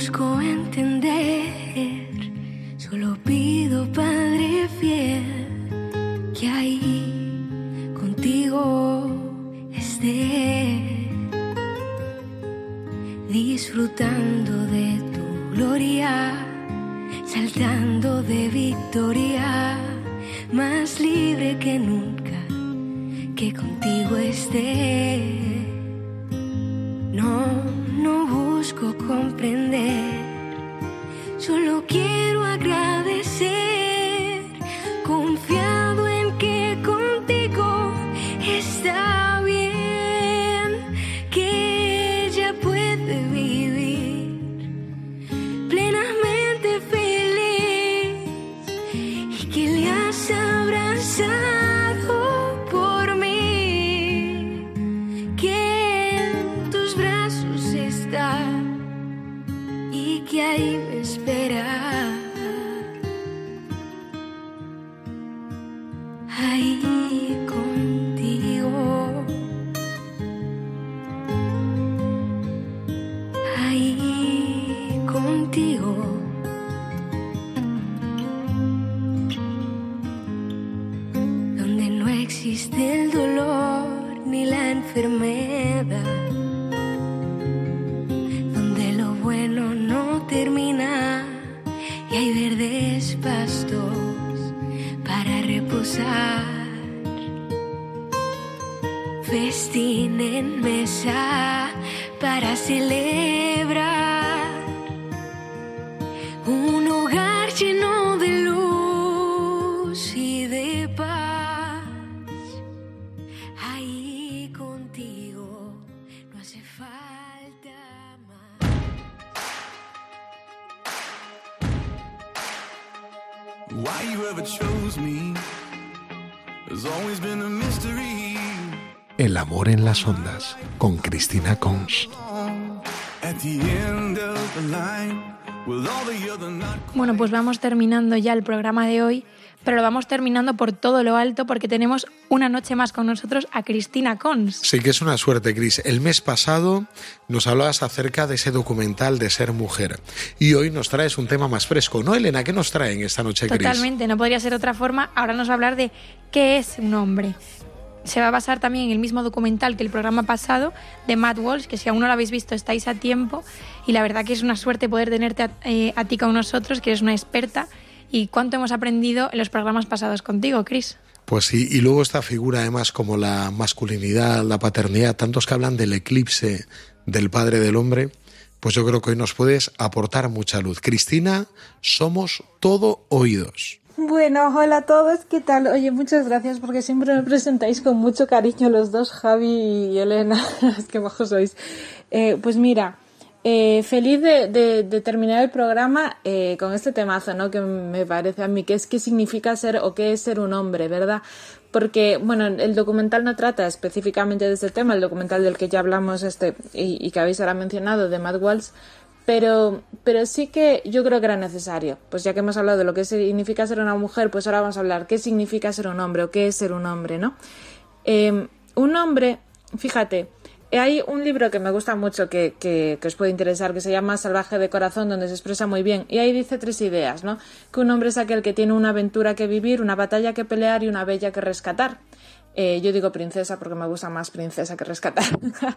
Busco entender, solo pido, Padre fiel, que ahí contigo esté, disfrutando de tu gloria, saltando de victoria, más libre que nunca, que contigo esté. No, Why you ever chose me has always been a mystery. El amor en las ondas con Cristina Cons. Bueno, pues vamos terminando ya el programa de hoy, pero lo vamos terminando por todo lo alto porque tenemos una noche más con nosotros a Cristina Cons. Sí que es una suerte, Cris. El mes pasado nos hablabas acerca de ese documental de ser mujer y hoy nos traes un tema más fresco, ¿no, Elena? ¿Qué nos traen esta noche, Cris? Totalmente, no podría ser otra forma. Ahora nos va a hablar de qué es un hombre. Se va a basar también en el mismo documental que el programa pasado de Matt Walsh, que si aún no lo habéis visto estáis a tiempo. Y la verdad que es una suerte poder tenerte a, eh, a ti con nosotros, que eres una experta. Y cuánto hemos aprendido en los programas pasados contigo, Chris. Pues sí, y luego esta figura además como la masculinidad, la paternidad, tantos que hablan del eclipse del padre del hombre, pues yo creo que hoy nos puedes aportar mucha luz. Cristina, somos todo oídos. Bueno, hola a todos, ¿qué tal? Oye, muchas gracias porque siempre me presentáis con mucho cariño los dos, Javi y Elena, <laughs> es que bajos sois. Eh, pues mira, eh, feliz de, terminar el programa eh, con este temazo, ¿no? Que me parece a mí, que es qué significa ser o qué es ser un hombre, ¿verdad? Porque, bueno, el documental no trata específicamente de este tema, el documental del que ya hablamos este y, y que habéis ahora mencionado, de Matt Walsh, pero, pero sí que yo creo que era necesario. Pues ya que hemos hablado de lo que significa ser una mujer, pues ahora vamos a hablar qué significa ser un hombre o qué es ser un hombre, ¿no? Eh, un hombre, fíjate, hay un libro que me gusta mucho que, que, os puede interesar que se llama Salvaje de Corazón, donde se expresa muy bien. Y ahí dice tres ideas, ¿no? Que un hombre es aquel que tiene una aventura que vivir, una batalla que pelear y una bella que rescatar. Eh, yo digo princesa porque me gusta más princesa que rescatar. <laughs>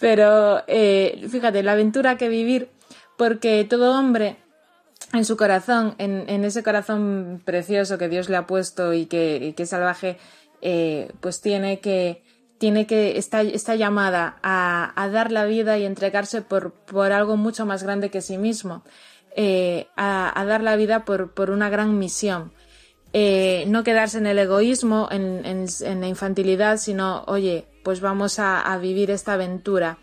Pero eh, fíjate, la aventura que vivir, porque todo hombre en su corazón, en, en ese corazón precioso que Dios le ha puesto y que, y que salvaje, eh, pues tiene que, tiene que, está, está llamada a, a dar la vida y entregarse por, por algo mucho más grande que sí mismo, eh, a, a dar la vida por, por una gran misión. Eh, no quedarse en el egoísmo, en, en- la infantilidad, sino, oye, pues vamos a, a vivir esta aventura.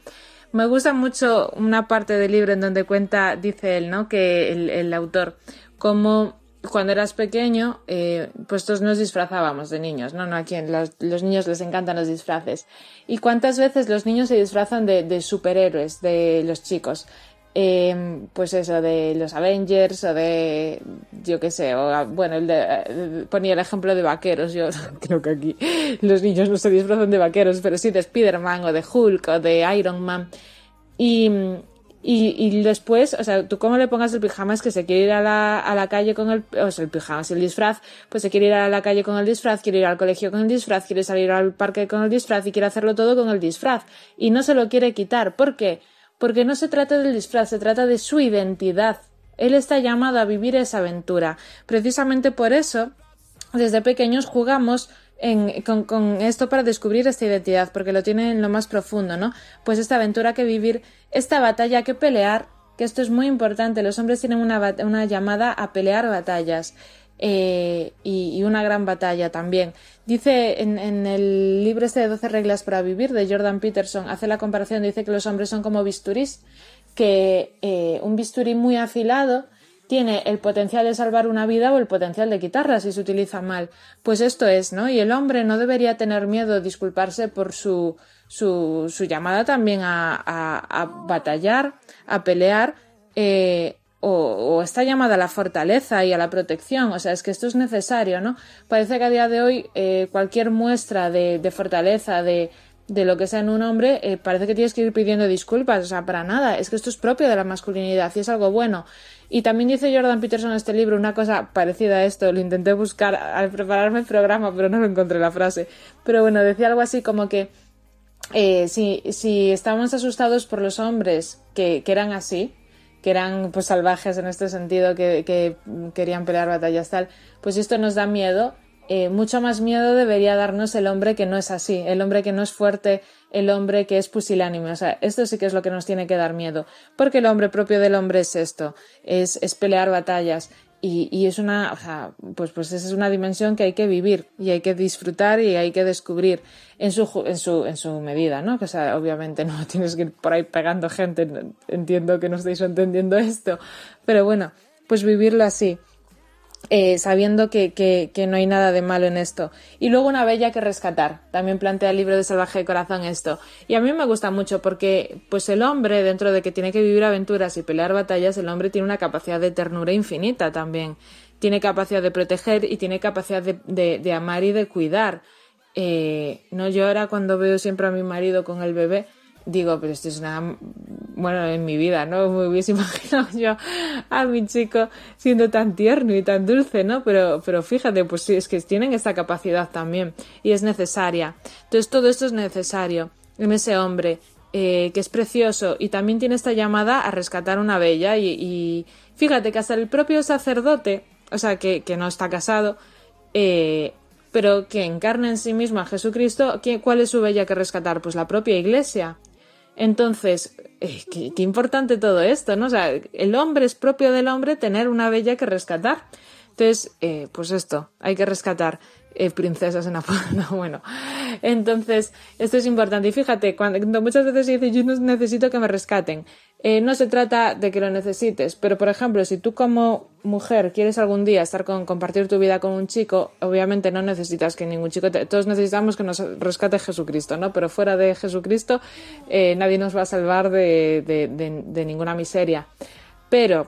Me gusta mucho una parte del libro en donde cuenta, dice él, ¿no? Que el, el autor, como cuando eras pequeño, eh, pues todos nos disfrazábamos de niños, ¿no? no aquí en los, los niños les encantan los disfraces. ¿Y cuántas veces los niños se disfrazan de, de superhéroes, de los chicos? Eh, pues eso, de los Avengers o de, yo qué sé, o, bueno, el de, eh, ponía el ejemplo de vaqueros. Yo <laughs> creo que aquí los niños no se disfrazan de vaqueros, pero sí de Spider-Man o de Hulk o de Iron Man. Y, Y, y después, o sea, tú cómo le pongas el pijama es que se quiere ir a la, a la calle con el, o sea, el pijama, si el disfraz, pues se quiere ir a la calle con el disfraz, quiere ir al colegio con el disfraz, quiere salir al parque con el disfraz y quiere hacerlo todo con el disfraz. Y no se lo quiere quitar. ¿Por qué? Porque no se trata del disfraz, se trata de su identidad. Él está llamado a vivir esa aventura. Precisamente por eso, desde pequeños jugamos en- con, esto para descubrir esta identidad, porque lo tiene en lo más profundo, ¿no? Pues esta aventura que vivir, esta batalla que pelear, que esto es muy importante, los hombres tienen una, una llamada a pelear batallas. eh, y, y una gran batalla también. Dice en, en el libro este de 12 reglas para vivir de Jordan Peterson, hace la comparación, dice que los hombres son como bisturís, que eh, un bisturí muy afilado tiene el potencial de salvar una vida o el potencial de quitarla si se utiliza mal. Pues esto es, ¿no? Y el hombre no debería tener miedo disculparse por su, su, su llamada también a, a, a batallar, a pelear, eh, o, o esta llamada a la fortaleza y a la protección. O sea, es que esto es necesario, ¿no? Parece que a día de hoy eh, cualquier muestra de, de fortaleza, de, de lo que sea en un hombre, eh, parece que tienes que ir pidiendo disculpas, o sea, para nada. Es que esto es propio de la masculinidad y es algo bueno. Y también dice Jordan Peterson en este libro una cosa parecida a esto, lo intenté buscar al prepararme el programa, pero no lo encontré la frase. Pero bueno, decía algo así como que eh, si, si estamos asustados por los hombres que, que eran así, que eran pues salvajes en este sentido, que, que querían pelear batallas tal, pues esto nos da miedo. Eh, mucho más miedo debería darnos el hombre que no es así, el hombre que no es fuerte, el hombre que es pusilánime. O sea, esto sí que es lo que nos tiene que dar miedo, porque el hombre propio del hombre es esto, es, es pelear batallas. Y, y es una, o sea, pues, pues esa es una dimensión que hay que vivir y hay que disfrutar y hay que descubrir en su, en su, en su medida, ¿no? O sea, obviamente no <laughs> tienes que ir por ahí pegando gente, entiendo que no estáis entendiendo esto, pero bueno, pues vivirlo así, eh, sabiendo que, que, que no hay nada de malo en esto. Y luego una bella que rescatar. También plantea el libro de Salvaje de Corazón esto. Y a mí me gusta mucho porque, pues el hombre, dentro de que tiene que vivir aventuras y pelear batallas, el hombre tiene una capacidad de ternura infinita también. Tiene capacidad de proteger y tiene capacidad de, de, de amar y de cuidar. Eh, no ahora cuando veo siempre a mi marido con el bebé, digo, pero esto es una, bueno, en mi vida, ¿no? Me hubiese <laughs> imaginado yo a mi chico siendo tan tierno y tan dulce, ¿no? Pero, pero fíjate, pues sí, es que tienen esta capacidad también y es necesaria. Entonces todo esto es necesario en ese hombre eh, que es precioso y también tiene esta llamada a rescatar una bella y, y fíjate que hasta el propio sacerdote, o sea, que, que no está casado, eh, pero que encarna en sí mismo a Jesucristo, ¿qué- ¿cuál es su bella que rescatar? Pues la propia iglesia. Entonces, eh, qué, qué importante todo esto, ¿no? O sea, el hombre es propio del hombre tener una bella que rescatar. Entonces, eh, pues esto, hay que rescatar eh, princesas en Apolo. <laughs> No, bueno. Entonces, esto es importante. Y fíjate, cuando muchas veces se dice yo necesito que me rescaten, eh, no se trata de que lo necesites, pero por ejemplo, si tú como mujer quieres algún día estar con, compartir tu vida con un chico, obviamente no necesitas que ningún chico, te- todos necesitamos que nos rescate Jesucristo, ¿no? Pero fuera de Jesucristo, eh, nadie nos va a salvar de- de ninguna miseria. Pero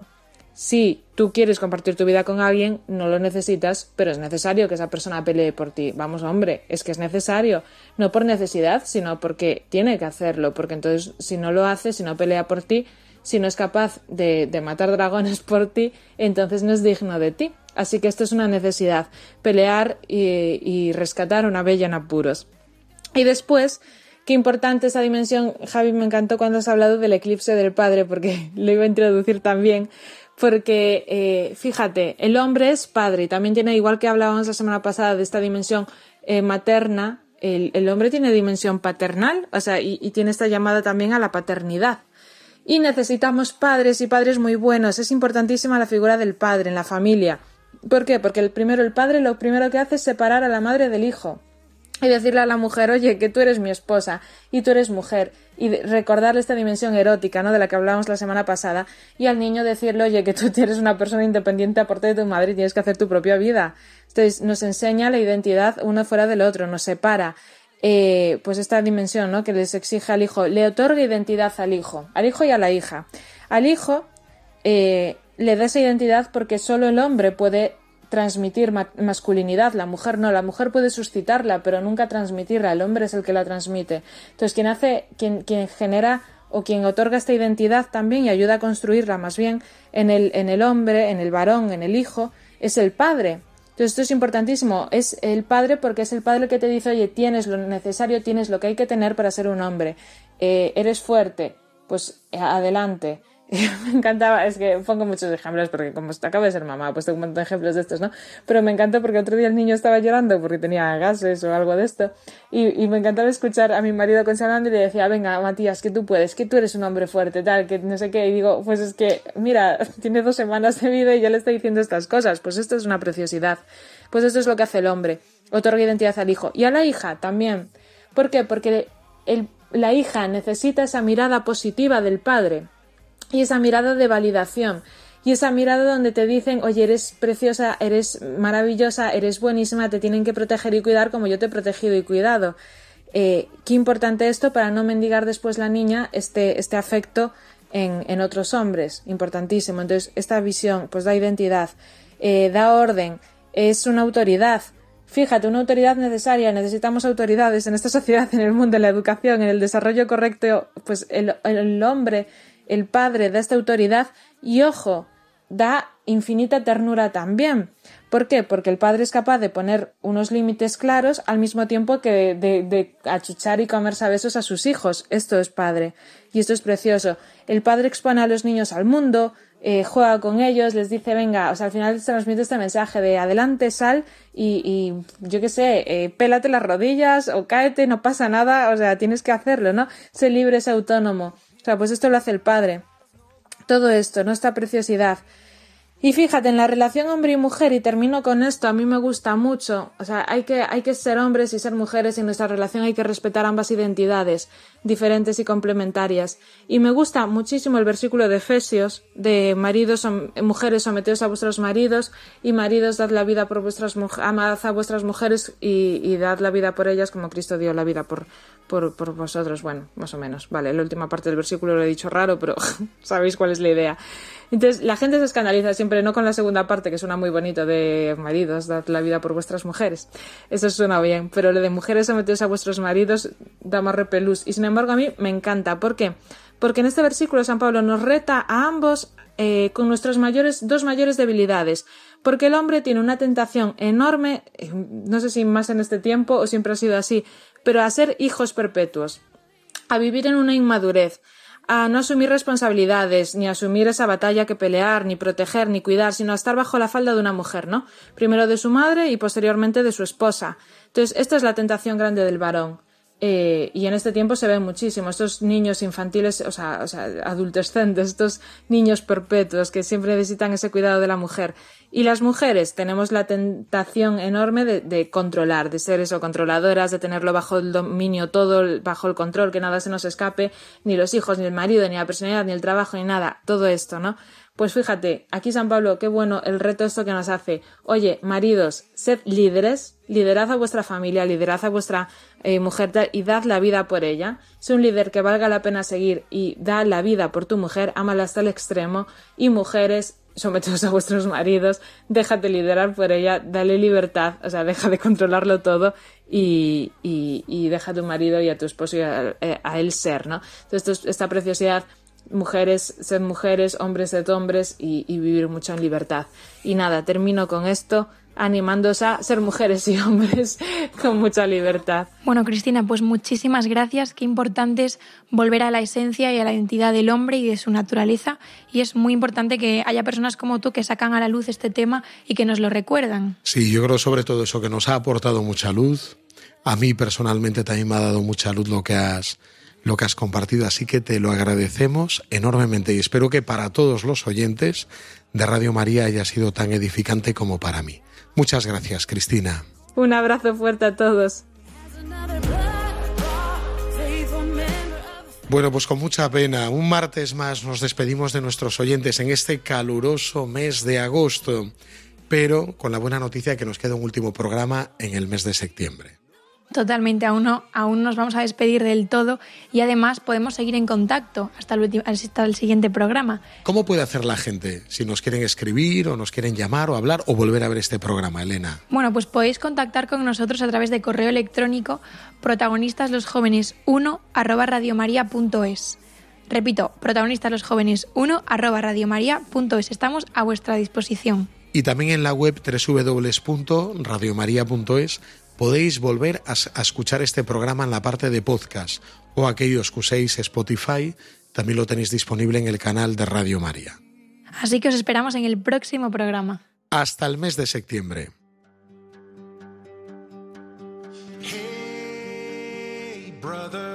si tú quieres compartir tu vida con alguien, no lo necesitas, pero es necesario que esa persona pelee por ti. Vamos, hombre, es que es necesario. No por necesidad, sino porque tiene que hacerlo. Porque entonces, si no lo hace, si no pelea por ti, si no es capaz de, matar dragones por ti, entonces no es digno de ti. Así que esto es una necesidad, pelear y, y rescatar una bella en apuros. Y después, qué importante esa dimensión, Javi, me encantó cuando has hablado del eclipse del padre, porque <laughs> lo iba a introducir también, porque eh, fíjate, el hombre es padre y también tiene, igual que hablábamos la semana pasada de esta dimensión eh, materna, el, hombre tiene dimensión paternal, o sea, y, y tiene esta llamada también a la paternidad. Y necesitamos padres y padres muy buenos. Es importantísima la figura del padre en la familia. ¿Por qué? Porque el primero, el padre, lo primero que hace es separar a la madre del hijo. Y decirle a la mujer, oye, que tú eres mi esposa y tú eres mujer. Y recordarle esta dimensión erótica, ¿no? De la que hablábamos la semana pasada. Y al niño decirle, oye, que tú <laughs> eres una persona independiente aparte de tu madre y tienes que hacer tu propia vida. Entonces, nos enseña la identidad uno fuera del otro, nos separa. Eh, pues esta dimensión, ¿no? Que les exige al hijo, le otorga identidad al hijo, al hijo y a la hija. Al hijo eh, le da esa identidad porque solo el hombre puede transmitir ma- masculinidad, la mujer no, la mujer puede suscitarla, pero nunca transmitirla, el hombre es el que la transmite. Entonces, quien hace, quien, genera o quien otorga esta identidad también y ayuda a construirla más bien en el, en el hombre, en el varón, en el hijo, es el padre. Entonces esto es importantísimo, es el padre porque es el padre que te dice, oye, tienes lo necesario, tienes lo que hay que tener para ser un hombre, Eh, eres fuerte, pues eh, adelante. <laughs> me encantaba, es que pongo muchos ejemplos porque como acabo de ser mamá, he puesto un montón de ejemplos de estos, ¿no? Pero me encanta porque otro día el niño estaba llorando porque tenía gases o algo de esto y, y me encantaba escuchar a mi marido consolando y le decía, venga Matías, que tú puedes, que tú eres un hombre fuerte, tal, que no sé qué, y digo, pues es que, mira, <laughs> tiene dos semanas de vida y ya le está diciendo estas cosas, pues esto es una preciosidad, pues esto es lo que hace el hombre, otorga identidad al hijo y a la hija también. ¿Por qué? Porque la hija necesita esa mirada positiva del padre y esa mirada de validación y esa mirada donde te dicen, oye, eres preciosa, eres maravillosa, eres buenísima, te tienen que proteger y cuidar como yo te he protegido y cuidado. Eh, qué importante esto para no mendigar después la niña este, este afecto en, en otros hombres, importantísimo. Entonces, esta visión pues da identidad, eh, da orden, es una autoridad. Fíjate, una autoridad necesaria, necesitamos autoridades en esta <laughs> sociedad, en el mundo, en la educación, en el desarrollo correcto, pues el, el hombre, el padre da esta autoridad y ojo, da infinita ternura también. ¿Por qué? Porque el padre es capaz de poner unos límites claros al mismo tiempo que de, de achuchar y comerse a besos a sus hijos. Esto es padre. Y esto es precioso. El padre expone a los niños al mundo, eh, juega con ellos, les dice, venga, o sea, al final se transmite este mensaje de adelante, sal y, yo qué sé, eh, pélate las rodillas o cáete, no pasa nada, o sea, tienes que hacerlo, ¿no? Sé libre, sé autónomo. O sea, pues esto lo hace el padre. Todo esto, ¿no? Esta preciosidad. Y fíjate, en la relación hombre y mujer, y termino con esto, a mí me gusta mucho, o sea, hay que, hay que ser hombres y ser mujeres y en nuestra relación hay que respetar ambas identidades, diferentes y complementarias. Y me gusta muchísimo el versículo de Efesios, de maridos, mujeres someteos a vuestros maridos, y maridos dad la vida por vuestras amad a vuestras mujeres y, y dad la vida por ellas como Cristo dio la vida por, por, por vosotros. Bueno, más o menos. Vale, la última parte del versículo lo he dicho raro, pero <laughs> sabéis cuál es la idea. Entonces, la gente se escandaliza siempre, no con la segunda parte, que suena muy bonito, de maridos, dad la vida por vuestras mujeres. Eso suena bien, pero lo de mujeres someteos a vuestros maridos da más repelús. Y sin a mí me encanta. ¿Por qué? Porque en este versículo San Pablo nos reta a ambos eh, con nuestras mayores, dos mayores debilidades. Porque el hombre tiene una tentación enorme, eh, no sé si más en este tiempo o siempre ha sido así, pero a ser hijos perpetuos, a vivir en una inmadurez, a no asumir responsabilidades, ni asumir esa batalla que pelear, ni proteger, ni cuidar, sino a estar bajo la falda de una mujer, ¿no? Primero de su madre y posteriormente de su esposa. Entonces, esta es la tentación grande del varón. Eh, y en este tiempo se ven muchísimo estos niños infantiles, o sea, o sea, adultescentes, estos niños perpetuos que siempre necesitan ese cuidado de la mujer. Y las mujeres tenemos la tentación enorme de, de controlar, de ser eso, controladoras, de tenerlo bajo el dominio todo, bajo el control, que nada se nos escape, ni los hijos, ni el marido, ni la personalidad, ni el trabajo, ni nada, todo esto, ¿no? Pues fíjate, aquí San Pablo, qué bueno el reto esto que nos hace. Oye, maridos, sed líderes, liderad a vuestra familia, liderad a vuestra eh, mujer y dad la vida por ella. Sé un líder que valga la pena seguir y da la vida por tu mujer, ámala hasta el extremo. Y mujeres, someteos a vuestros maridos, déjate liderar por ella, dale libertad, o sea, deja de controlarlo todo y, y, deja a tu marido y a tu esposo y a, eh, a él ser, ¿no? Entonces, esta preciosidad mujeres, ser mujeres, hombres, ser hombres y, y vivir mucho en libertad. Y nada, termino con esto animándoos a ser mujeres y hombres <laughs> con mucha libertad. Bueno, Cristina, pues muchísimas gracias. Qué importante es volver a la esencia y a la identidad del hombre y de su naturaleza. Y es muy importante que haya personas como tú que sacan a la luz este tema y que nos lo recuerdan. Sí, yo creo sobre todo eso que nos ha aportado mucha luz. A mí personalmente también me ha dado mucha luz lo que has lo que has compartido, así que te lo agradecemos enormemente y espero que para todos los oyentes de Radio María haya sido tan edificante como para mí. Muchas gracias, Cristina. Un abrazo fuerte a todos. Bueno, pues con mucha pena, un martes más nos despedimos de nuestros oyentes en este caluroso mes de agosto, pero con la buena noticia de que nos queda un último programa en el mes de septiembre. Totalmente, aún no, aún nos vamos a despedir del todo y además podemos seguir en contacto hasta el, ulti- hasta el siguiente programa. ¿Cómo puede hacer la gente si nos quieren escribir o nos quieren llamar o hablar o volver a ver este programa, Elena? Bueno, pues podéis contactar con nosotros a través de correo electrónico protagonistas los jóvenes 1 arroba radiomaria.es. Repito, protagonistas los jóvenes 1 arroba radiomaria.es. Estamos a vuestra disposición. Y también en la web www.radiomaria.es podéis volver a, a escuchar este programa en la parte de podcast o aquellos que uséis Spotify, también lo tenéis disponible en el canal de Radio María. Así que os esperamos en el próximo programa. Hasta el mes de septiembre. Hey, brother,